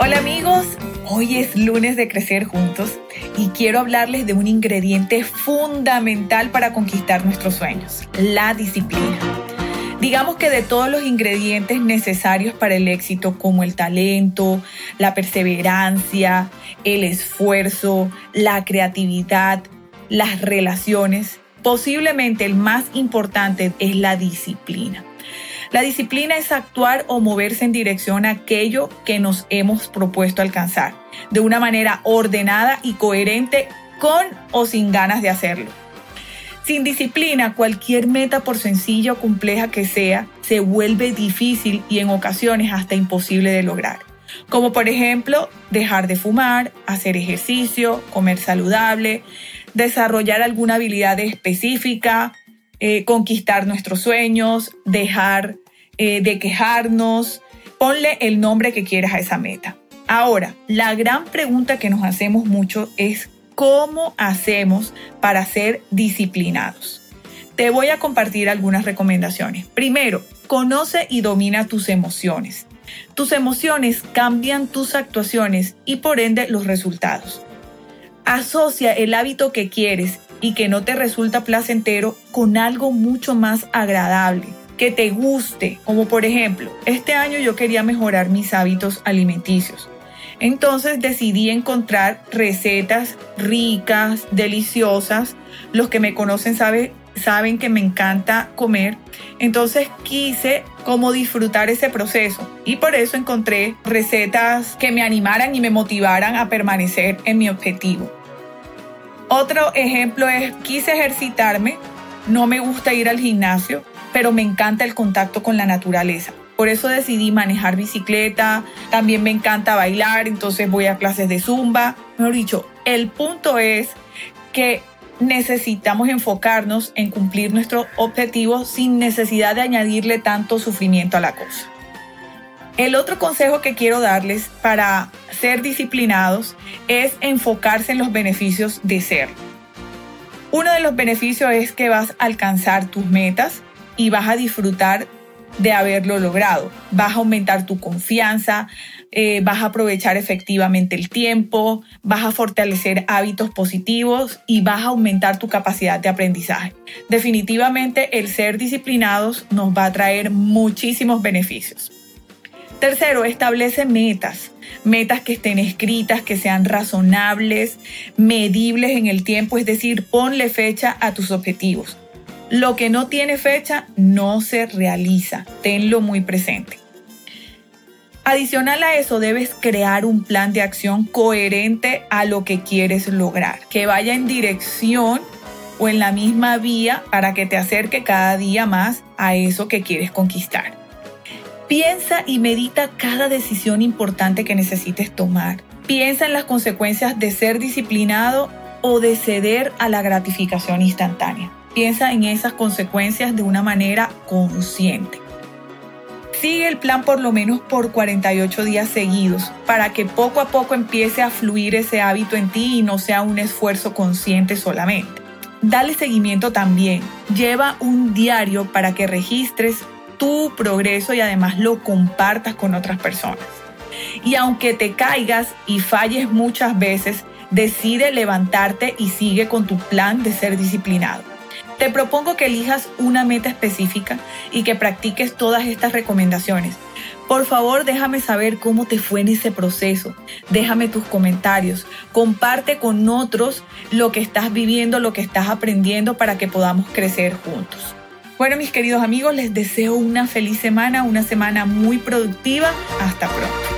Hola amigos, hoy es lunes de Crecer Juntos y quiero hablarles de un ingrediente fundamental para conquistar nuestros sueños, la disciplina. Digamos que de todos los ingredientes necesarios para el éxito, como el talento, la perseverancia, el esfuerzo, la creatividad, las relaciones, posiblemente el más importante es la disciplina. La disciplina es actuar o moverse en dirección a aquello que nos hemos propuesto alcanzar, de una manera ordenada y coherente con o sin ganas de hacerlo. Sin disciplina, cualquier meta, por sencilla o compleja que sea, se vuelve difícil y en ocasiones hasta imposible de lograr. Como por ejemplo, dejar de fumar, hacer ejercicio, comer saludable, desarrollar alguna habilidad específica, eh, conquistar nuestros sueños, dejar eh, de quejarnos. Ponle el nombre que quieras a esa meta. Ahora, la gran pregunta que nos hacemos mucho es cómo hacemos para ser disciplinados. Te voy a compartir algunas recomendaciones. Primero, conoce y domina tus emociones. Tus emociones cambian tus actuaciones y por ende los resultados. Asocia el hábito que quieres y que no te resulta placentero con algo mucho más agradable que te guste, como por ejemplo, este año yo quería mejorar mis hábitos alimenticios. Entonces decidí encontrar recetas ricas, deliciosas. Los que me conocen saben que me encanta comer. Entonces quise como disfrutar ese proceso y por eso encontré recetas que me animaran y me motivaran a permanecer en mi objetivo. Otro ejemplo es quise ejercitarme. No me gusta ir al gimnasio, pero me encanta el contacto con la naturaleza. Por eso decidí manejar bicicleta, también me encanta bailar, entonces voy a clases de zumba. Mejor dicho, el punto es que necesitamos enfocarnos en cumplir nuestro objetivo sin necesidad de añadirle tanto sufrimiento a la cosa. El otro consejo que quiero darles para ser disciplinados es enfocarse en los beneficios de ser. Uno de los beneficios es que vas a alcanzar tus metas, y vas a disfrutar de haberlo logrado. Vas a aumentar tu confianza, eh, vas a aprovechar efectivamente el tiempo, vas a fortalecer hábitos positivos y vas a aumentar tu capacidad de aprendizaje. Definitivamente el ser disciplinados nos va a traer muchísimos beneficios. Tercero, establece metas. Metas que estén escritas, que sean razonables, medibles en el tiempo, es decir, ponle fecha a tus objetivos. Lo que no tiene fecha no se realiza. Tenlo muy presente. Adicional a eso, debes crear un plan de acción coherente a lo que quieres lograr, que vaya en dirección o en la misma vía para que te acerque cada día más a eso que quieres conquistar. Piensa y medita cada decisión importante que necesites tomar. Piensa en las consecuencias de ser disciplinado o de ceder a la gratificación instantánea. Piensa en esas consecuencias de una manera consciente. Sigue el plan por lo menos por 48 días seguidos para que poco a poco empiece a fluir ese hábito en ti y no sea un esfuerzo consciente solamente. Dale seguimiento también. Lleva un diario para que registres tu progreso y además lo compartas con otras personas. Y aunque te caigas y falles muchas veces, decide levantarte y sigue con tu plan de ser disciplinado. Te propongo que elijas una meta específica y que practiques todas estas recomendaciones. Por favor, déjame saber cómo te fue en ese proceso. Déjame tus comentarios. Comparte con otros lo que estás viviendo, lo que estás aprendiendo para que podamos crecer juntos. Bueno, mis queridos amigos, les deseo una feliz semana, una semana muy productiva. Hasta pronto.